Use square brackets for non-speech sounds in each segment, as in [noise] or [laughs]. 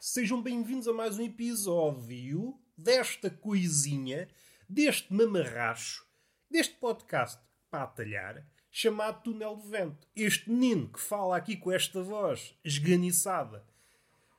sejam bem-vindos a mais um episódio desta coisinha, deste mamarracho, deste podcast para atalhar, chamado Túnel de Vento. Este menino que fala aqui com esta voz esganiçada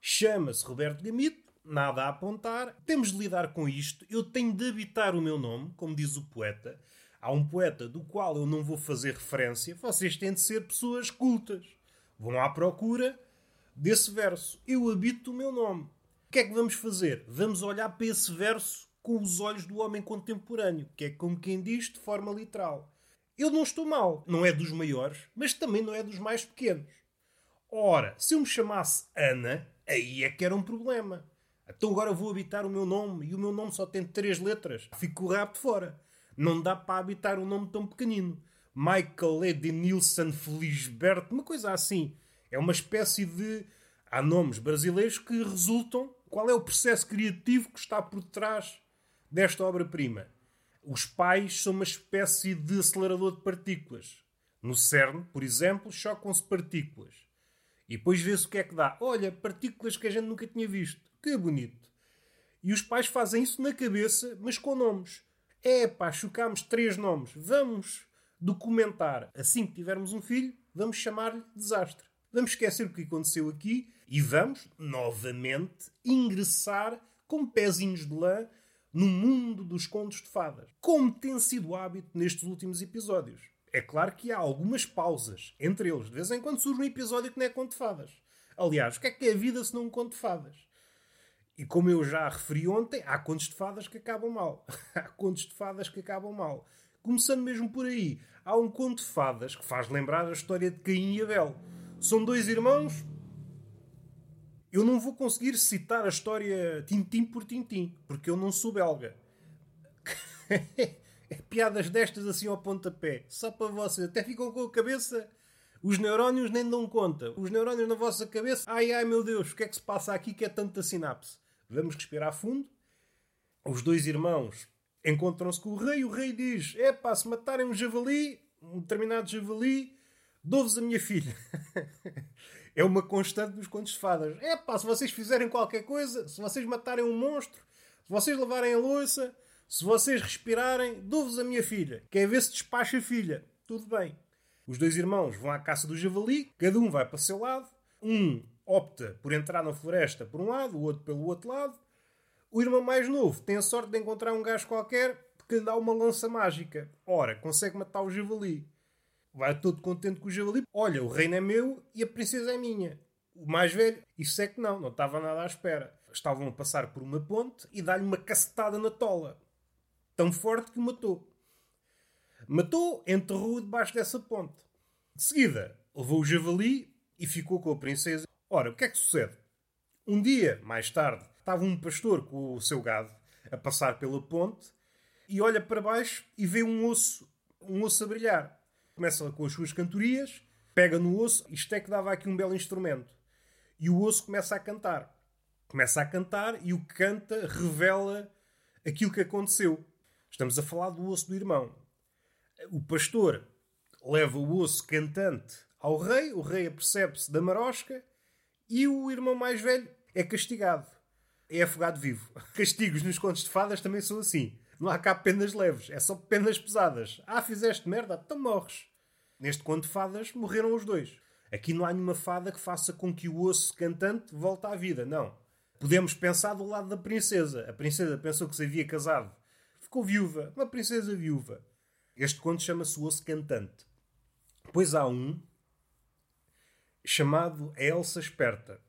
chama-se Roberto Gamito, nada a apontar. Temos de lidar com isto. Eu tenho de habitar o meu nome, como diz o poeta. Há um poeta do qual eu não vou fazer referência. Vocês têm de ser pessoas cultas. Vão à procura desse verso. Eu habito o meu nome. O que é que vamos fazer? Vamos olhar para esse verso com os olhos do homem contemporâneo, que é como quem diz de forma literal. Eu não estou mal, não é dos maiores, mas também não é dos mais pequenos. Ora, se eu me chamasse Ana, aí é que era um problema. Então agora vou habitar o meu nome e o meu nome só tem três letras. Fico o rabo de fora. Não dá para habitar um nome tão pequenino. Michael Edenilson Felisberto, uma coisa assim. É uma espécie de. Há nomes brasileiros que resultam. Qual é o processo criativo que está por trás desta obra-prima? Os pais são uma espécie de acelerador de partículas. No CERN, por exemplo, chocam-se partículas. E depois vê-se o que é que dá. Olha, partículas que a gente nunca tinha visto. Que bonito. E os pais fazem isso na cabeça, mas com nomes. É pá, chocámos três nomes. Vamos documentar. Assim que tivermos um filho, vamos chamar-lhe desastre. Vamos esquecer o que aconteceu aqui e vamos, novamente, ingressar com pezinhos de lã no mundo dos contos de fadas. Como tem sido o hábito nestes últimos episódios. É claro que há algumas pausas entre eles. De vez em quando surge um episódio que não é conto de fadas. Aliás, o que é que é a vida se não um conto de fadas? E como eu já referi ontem, há contos de fadas que acabam mal. [laughs] há contos de fadas que acabam mal. Começando mesmo por aí, há um conto de fadas que faz lembrar a história de Caim e Abel são dois irmãos. Eu não vou conseguir citar a história tintim por tintim, porque eu não sou belga. [laughs] é piadas destas assim ao pontapé. Só para vocês. Até ficam com a cabeça. Os neurónios nem dão conta. Os neurónios na vossa cabeça. Ai ai meu Deus, o que é que se passa aqui que é tanta sinapse? Vamos respirar fundo. Os dois irmãos encontram-se com o rei. O rei diz: É pá, se matarem um javali, um determinado javali, Dou-vos a minha filha. [laughs] é uma constante dos contos de fadas. É pá, se vocês fizerem qualquer coisa, se vocês matarem um monstro, se vocês lavarem a louça, se vocês respirarem, dou-vos a minha filha. Quer ver se despacha a filha. Tudo bem. Os dois irmãos vão à caça do javali, cada um vai para o seu lado. Um opta por entrar na floresta por um lado, o outro pelo outro lado. O irmão mais novo tem a sorte de encontrar um gajo qualquer que lhe dá uma lança mágica. Ora, consegue matar o javali vai todo contente com o javali. Olha, o reino é meu e a princesa é minha. O mais velho, isso é que não, não estava nada à espera. Estavam a passar por uma ponte e dá-lhe uma cacetada na tola. Tão forte que o matou. Matou, enterrou-o debaixo dessa ponte. De seguida, levou o javali e ficou com a princesa. Ora, o que é que sucede? Um dia, mais tarde, estava um pastor com o seu gado a passar pela ponte e olha para baixo e vê um osso, um osso a brilhar começa com as suas cantorias, pega no osso, isto é que dava aqui um belo instrumento. E o osso começa a cantar. Começa a cantar e o que canta revela aquilo que aconteceu. Estamos a falar do osso do irmão. O pastor leva o osso cantante ao rei, o rei apercebe-se da marosca e o irmão mais velho é castigado. É afogado vivo. [laughs] Castigos nos contos de fadas também são assim. Não há cá penas leves, é só penas pesadas. Ah, fizeste merda, então morres. Neste conto de fadas morreram os dois. Aqui não há nenhuma fada que faça com que o osso cantante volte à vida, não. Podemos pensar do lado da princesa. A princesa pensou que se havia casado. Ficou viúva. Uma princesa viúva. Este conto chama-se O Osso Cantante. Pois há um chamado A Elsa Esperta.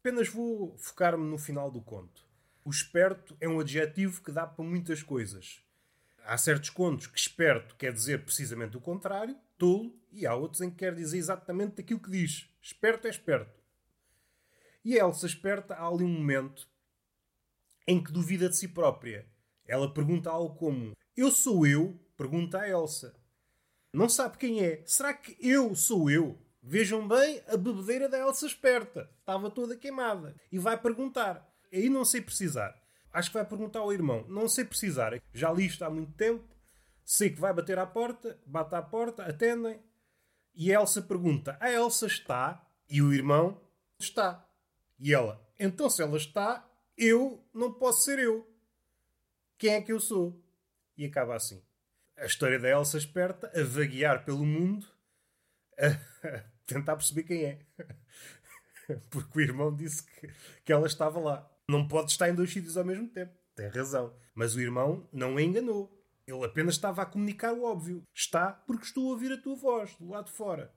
Apenas vou focar-me no final do conto. O esperto é um adjetivo que dá para muitas coisas. Há certos contos que esperto quer dizer precisamente o contrário, tolo, e há outros em que quer dizer exatamente aquilo que diz. Esperto é esperto. E a Elsa esperta, há ali um momento em que duvida de si própria. Ela pergunta algo como: Eu sou eu? Pergunta a Elsa. Não sabe quem é. Será que eu sou eu? Vejam bem a bebedeira da Elsa esperta. Estava toda queimada. E vai perguntar. Aí não sei precisar. Acho que vai perguntar ao irmão. Não sei precisar. Já li isto há muito tempo. Que vai bater à porta. Bate à porta. Atendem. E a Elsa pergunta. A Elsa está? E o irmão está. E ela. Então, se ela está, eu não posso ser eu. Quem é que eu sou? E acaba assim. A história da Elsa esperta a vaguear pelo mundo a [laughs] tentar perceber quem é. [laughs] Porque o irmão disse que, que ela estava lá. Não pode estar em dois sítios ao mesmo tempo. Tem razão. Mas o irmão não a enganou. Ele apenas estava a comunicar o óbvio. Está porque estou a ouvir a tua voz, do lado de fora.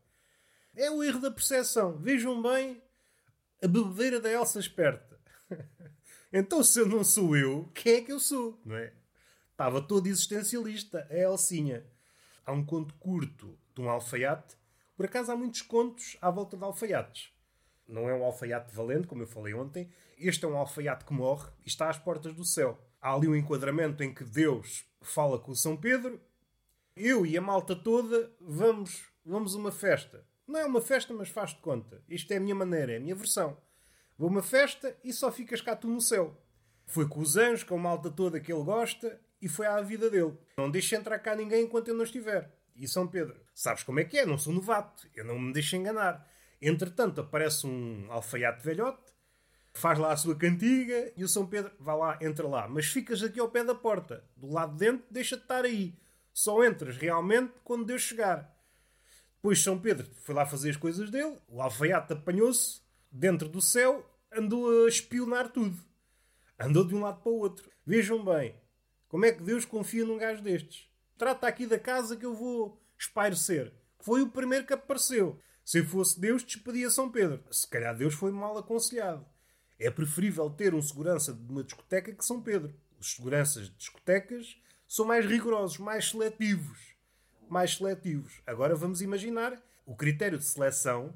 É o erro da percepção. Vejam bem a bebedeira da Elsa esperta. [laughs] então, se eu não sou eu, quem é que eu sou? Não é? Estava todo existencialista, a Elsinha. Há um conto curto de um alfaiate. Por acaso há muitos contos à volta de alfaiates. Não é um alfaiate valente, como eu falei ontem. Este é um alfaiate que morre e está às portas do céu. Há ali um enquadramento em que Deus fala com o São Pedro. Eu e a malta toda vamos, vamos uma festa. Não é uma festa, mas faz de conta. Isto é a minha maneira, é a minha versão. Vou uma festa e só ficas cá tu no céu. Foi com os anjos, com a malta toda que ele gosta, e foi à vida dele. Não deixe entrar cá ninguém enquanto eu não estiver. E São Pedro, sabes como é que é? Não sou novato, eu não me deixo enganar. Entretanto, aparece um alfaiate velhote, faz lá a sua cantiga e o São Pedro vai lá, entra lá. Mas ficas aqui ao pé da porta, do lado de dentro, deixa-te estar aí. Só entras realmente quando Deus chegar. Depois São Pedro foi lá fazer as coisas dele, o alfaiate apanhou-se dentro do céu, andou a espionar tudo. Andou de um lado para o outro. Vejam bem, como é que Deus confia num gajo destes? Trata aqui da casa que eu vou espairecer. Foi o primeiro que apareceu. Se fosse Deus, despedia São Pedro. Se calhar Deus foi mal aconselhado. É preferível ter um segurança de uma discoteca que São Pedro. Os seguranças de discotecas são mais rigorosos, mais seletivos mais seletivos. Agora vamos imaginar o critério de seleção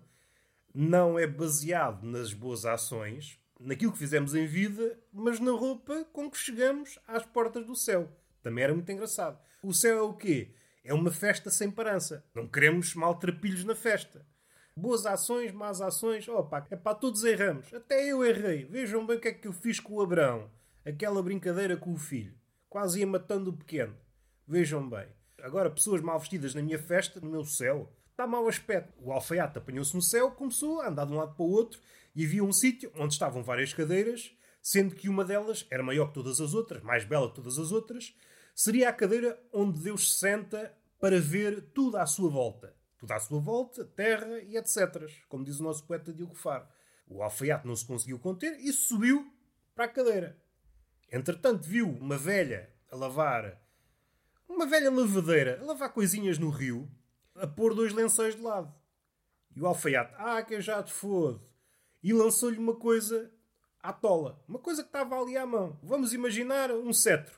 não é baseado nas boas ações, naquilo que fizemos em vida, mas na roupa com que chegamos às portas do céu. Também era muito engraçado. O céu é o quê? É uma festa sem parança. Não queremos maltrapilhos na festa. Boas ações, más ações, opa, é para todos erramos. Até eu errei. Vejam bem o que é que eu fiz com o Abraão. Aquela brincadeira com o filho. Quase ia matando o pequeno. Vejam bem. Agora, pessoas mal vestidas na minha festa, no meu céu, está mau aspecto. O alfaiate apanhou-se no céu, começou a andar de um lado para o outro e havia um sítio onde estavam várias cadeiras, sendo que uma delas era maior que todas as outras, mais bela que todas as outras, seria a cadeira onde Deus se senta para ver tudo à sua volta. Tudo à sua volta, terra e etc. Como diz o nosso poeta Diogo Faro. O alfaiate não se conseguiu conter e subiu para a cadeira. Entretanto, viu uma velha a lavar uma velha lavadeira a lavar coisinhas no rio, a pôr dois lençóis de lado. E o alfaiate, ah, que eu já te fodo. E lançou-lhe uma coisa à tola. Uma coisa que estava ali à mão. Vamos imaginar um cetro.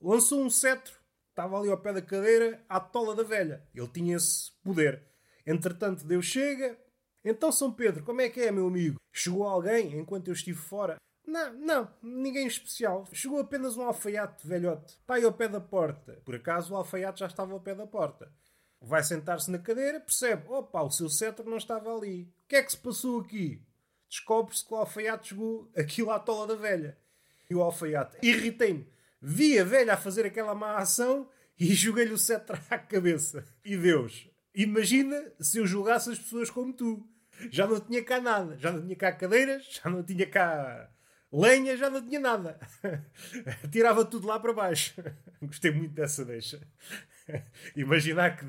Lançou um cetro, estava ali ao pé da cadeira, à tola da velha. Ele tinha esse poder. Entretanto, Deus chega. Então, São Pedro, como é que é, meu amigo? Chegou alguém enquanto eu estive fora? Não, não, ninguém especial. Chegou apenas um alfaiate velhote. Está aí ao pé da porta. Por acaso o alfaiate já estava ao pé da porta. Vai sentar-se na cadeira, percebe: opa, o seu cetro não estava ali. O que é que se passou aqui? Descobre-se que o alfaiate chegou aquilo à tola da velha. E o alfaiate, irritei-me. Vi a velha a fazer aquela má ação [laughs] e joguei-lhe o cetro [laughs] à cabeça. E Deus, imagina se eu julgasse as pessoas como tu. Já não tinha cá nada. Já não tinha cá cadeiras, [laughs] já não tinha cá Lenha já não tinha nada. Tirava tudo lá para baixo. Gostei muito dessa deixa. Imaginar que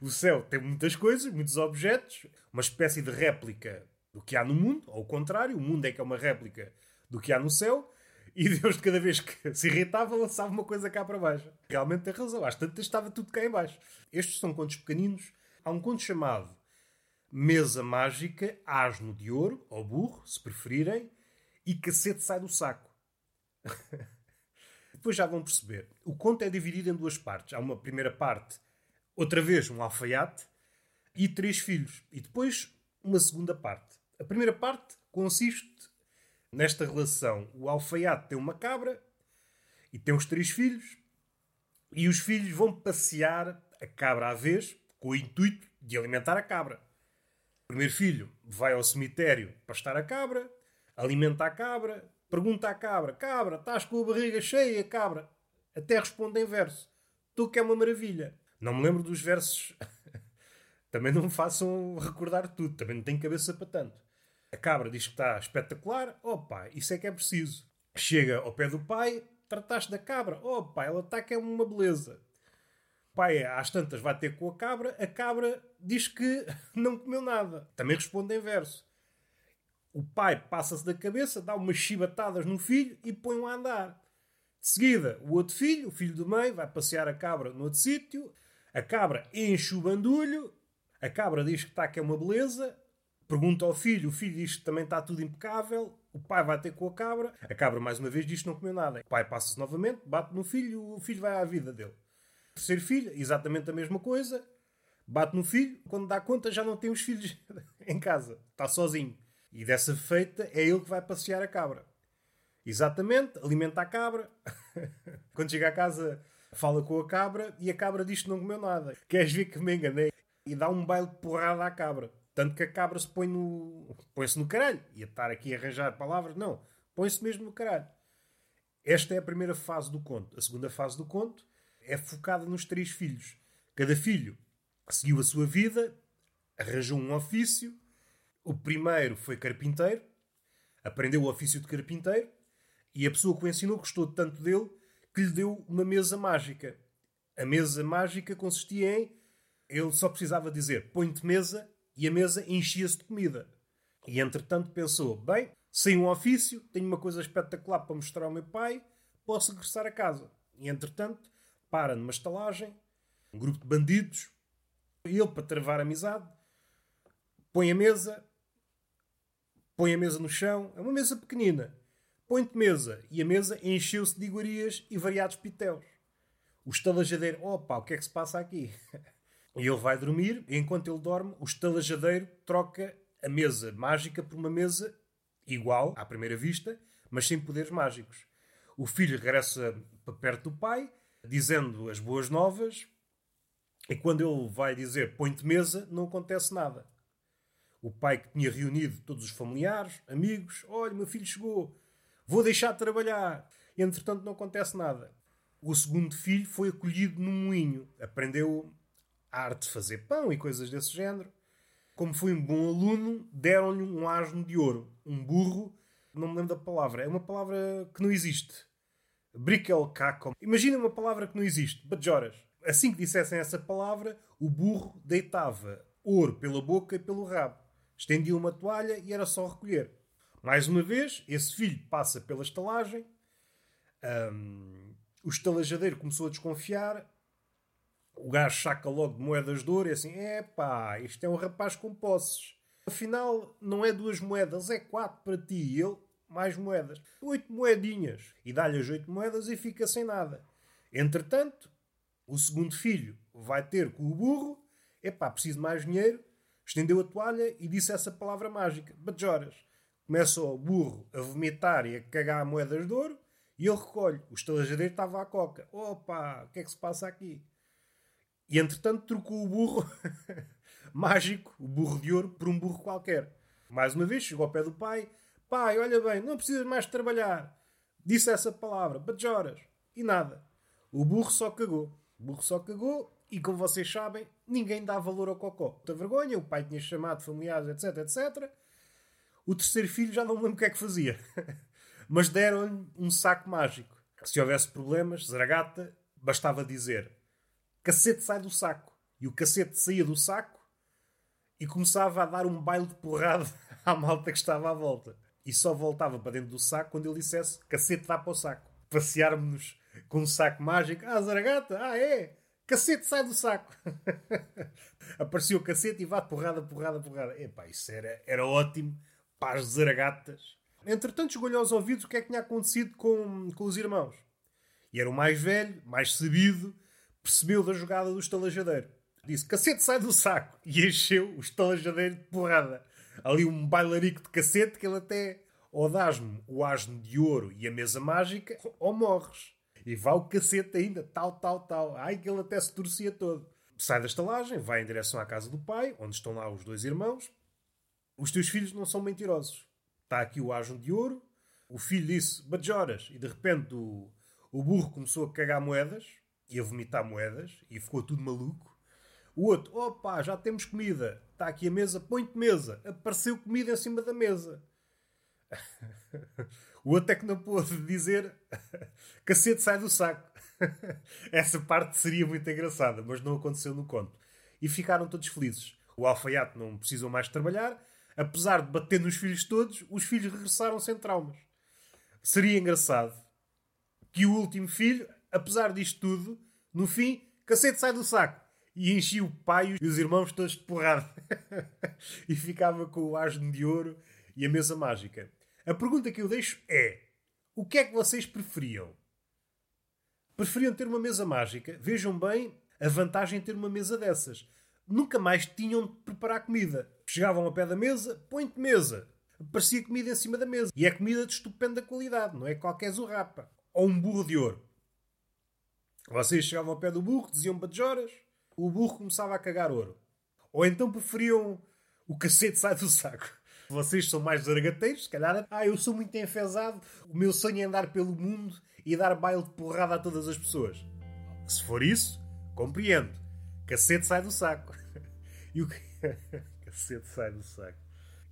o céu tem muitas coisas, muitos objetos, uma espécie de réplica do que há no mundo, ou o contrário, o mundo é que é uma réplica do que há no céu, e Deus, de cada vez que se irritava, lançava uma coisa cá para baixo. Realmente tem razão, às tantas estava tudo cá em baixo. Estes são contos pequeninos. Há um conto chamado Mesa Mágica, Asno de Ouro, ou Burro, se preferirem, e cacete sai do saco. [laughs] Depois já vão perceber. O conto é dividido em duas partes. Há uma primeira parte, outra vez um alfaiate e três filhos. E depois uma segunda parte. A primeira parte consiste nesta relação. O alfaiate tem uma cabra e tem os três filhos. E os filhos vão passear a cabra à vez com o intuito de alimentar a cabra. O primeiro filho vai ao cemitério para estar a cabra alimenta a cabra, pergunta à cabra: Cabra, estás com a barriga cheia, cabra? Até responde em verso: Tu que é uma maravilha. Não me lembro dos versos. [laughs] também não me façam recordar tudo, também não tenho cabeça para tanto. A cabra diz que está espetacular. Pai, isso é que é preciso. Chega ao pé do pai, trataste da cabra. Pai, ela está que é uma beleza. O pai, às tantas, vai ter com a cabra. A cabra diz que [laughs] não comeu nada. Também responde em verso. O pai passa-se da cabeça, dá umas chibatadas no filho e põe-o a andar. De seguida, o outro filho, o filho do meio, vai passear a cabra no outro sítio. A cabra enche o bandulho. A cabra diz que está que é uma beleza. Pergunta ao filho, o filho diz que também está tudo impecável. O pai vai ter com a cabra. A cabra, mais uma vez, diz que não comeu nada. O pai passa-se novamente, bate no filho o filho vai à vida dele. Terceiro filho, exatamente a mesma coisa. Bate no filho. Quando dá conta, já não tem os filhos [laughs] em casa. Está sozinho. E dessa feita, é ele que vai passear a cabra. Exatamente, alimenta a cabra. [laughs] Quando chega a casa, fala com a cabra e a cabra diz que não comeu nada. Queres ver que me enganei? E dá um baile porrada à cabra. Tanto que a cabra se põe no. põe-se no caralho. Ia estar aqui a arranjar palavras. Não, põe-se mesmo no caralho. Esta é a primeira fase do conto. A segunda fase do conto é focada nos três filhos. Cada filho seguiu a sua vida, arranjou um ofício. O primeiro foi carpinteiro, aprendeu o ofício de carpinteiro e a pessoa que o ensinou gostou tanto dele que lhe deu uma mesa mágica. A mesa mágica consistia em. Ele só precisava dizer: põe-te mesa e a mesa enchia-se de comida. E entretanto pensou: bem, sem um ofício, tenho uma coisa espetacular para mostrar ao meu pai, posso regressar a casa. E entretanto, para numa estalagem, um grupo de bandidos, ele, para travar amizade, põe a mesa, põe a mesa no chão, é uma mesa pequenina põe-te mesa. E a mesa encheu-se de iguarias e variados pitéus. O estalajadeiro, opa, o que é que se passa aqui? [laughs] E ele vai dormir, e enquanto ele dorme, o estalajadeiro troca a mesa mágica por uma mesa igual, à primeira vista, mas sem poderes mágicos. O filho regressa para perto do pai, dizendo as boas novas, e quando ele vai dizer põe-te mesa, não acontece nada. O pai que tinha reunido todos os familiares, amigos, olha, meu filho chegou, Vou deixar de trabalhar. Entretanto, não acontece nada. O segundo filho foi acolhido no moinho. Aprendeu a arte de fazer pão e coisas desse género. Como foi um bom aluno, deram-lhe um asno de ouro. Um burro, não me lembro da palavra. É uma palavra que não existe. Briquelcaco. Imagina uma palavra que não existe. Bajoras. Assim que dissessem essa palavra, o burro deitava ouro pela boca e pelo rabo. Estendia uma toalha e era só recolher. Mais uma vez, esse filho passa pela estalagem. Um, o estalajadeiro começou a desconfiar. O gajo saca logo de moedas de ouro e assim: é pá, isto é um rapaz com posses. Afinal, não é duas moedas, é quatro para ti. E ele, mais moedas. Oito moedinhas. E dá-lhe as oito moedas e fica sem nada. Entretanto, o segundo filho vai ter com o burro: é pá, preciso de mais dinheiro. Estendeu a toalha e disse essa palavra mágica: Bajoras começa o burro a vomitar e a cagar moedas de ouro e ele recolhe. O estalajadeiro estava à coca. Opa, o que é que se passa aqui? E entretanto trocou o burro [laughs] mágico, o burro de ouro, por um burro qualquer. Mais uma vez chegou ao pé do pai. Pai, olha bem, não precisas mais trabalhar. Disse essa palavra, bajoras. E nada. O burro só cagou. O burro só cagou e, como vocês sabem, ninguém dá valor ao cocó. Muita vergonha, o pai tinha chamado familiares, etc, etc. O terceiro filho já não lembro o que é que fazia. [laughs] Mas deram-lhe um saco mágico. Se houvesse problemas, zaragata, bastava dizer cacete sai do saco. E o cacete saía do saco e começava a dar um baile de porrada [laughs] à malta que estava à volta. E só voltava para dentro do saco quando ele dissesse cacete dá para o saco. Passearmos com um saco mágico. Ah, zaragata, ah é? Cacete sai do saco. [laughs] Apareceu o cacete e vá porrada, porrada, porrada. Epá, isso era, era ótimo para as zaragatas. Entretanto, chegou-lhe aos ouvidos o que é que tinha acontecido com, com os irmãos. E era o mais velho, mais sabido, percebeu da jogada do estalajadeiro. Disse: cacete, sai do saco! E encheu o estalajadeiro de porrada. Ali um bailarico de cacete que ele até ou dás-me o asno de ouro e a mesa mágica, ou morres. E vá o cacete ainda, tal, tal, tal. Ai, que ele até se torcia todo. Sai da estalagem, vai em direção à casa do pai, onde estão lá os dois irmãos, os teus filhos não são mentirosos. Está aqui o asno de ouro. O filho disse bajoras e de repente o, o burro começou a cagar moedas e a vomitar moedas e ficou tudo maluco. O outro, opa, já temos comida. está aqui a mesa, põe-te mesa. Apareceu comida em cima da mesa. [laughs] o outro é que não pôde dizer [laughs] cacete sai do saco. [laughs] Essa parte seria muito engraçada, mas não aconteceu no conto. E ficaram todos felizes. O alfaiate não precisou mais trabalhar. Apesar de bater nos filhos todos, os filhos regressaram sem traumas. Seria engraçado que o último filho, apesar disto tudo, no fim, cacete sai do saco. E enchia o pai e os irmãos todos de porrada. [laughs] e ficava com o asno de ouro e a mesa mágica. A pergunta que eu deixo é: o que é que vocês preferiam? Preferiam ter uma mesa mágica? Vejam bem a vantagem de ter uma mesa dessas. Nunca mais tinham de preparar comida. Chegavam ao pé da mesa, põe-te mesa. Aparecia comida em cima da mesa. E é comida de estupenda qualidade, não é qualquer zurrapa. Ou um burro de ouro. Vocês chegavam ao pé do burro, diziam batejoras, o burro começava a cagar ouro. Ou então preferiam o cacete sai do saco. Vocês são mais zargateiros, se calhar. Ah, eu sou muito enfesado, o meu sonho é andar pelo mundo e dar baile de porrada a todas as pessoas. Se for isso, compreendo. Cacete sai do saco. [laughs] E o [laughs] cacete sai do saco.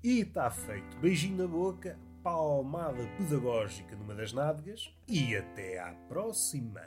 E está feito. Beijinho na boca, palmada pedagógica numa das nádegas e até à próxima.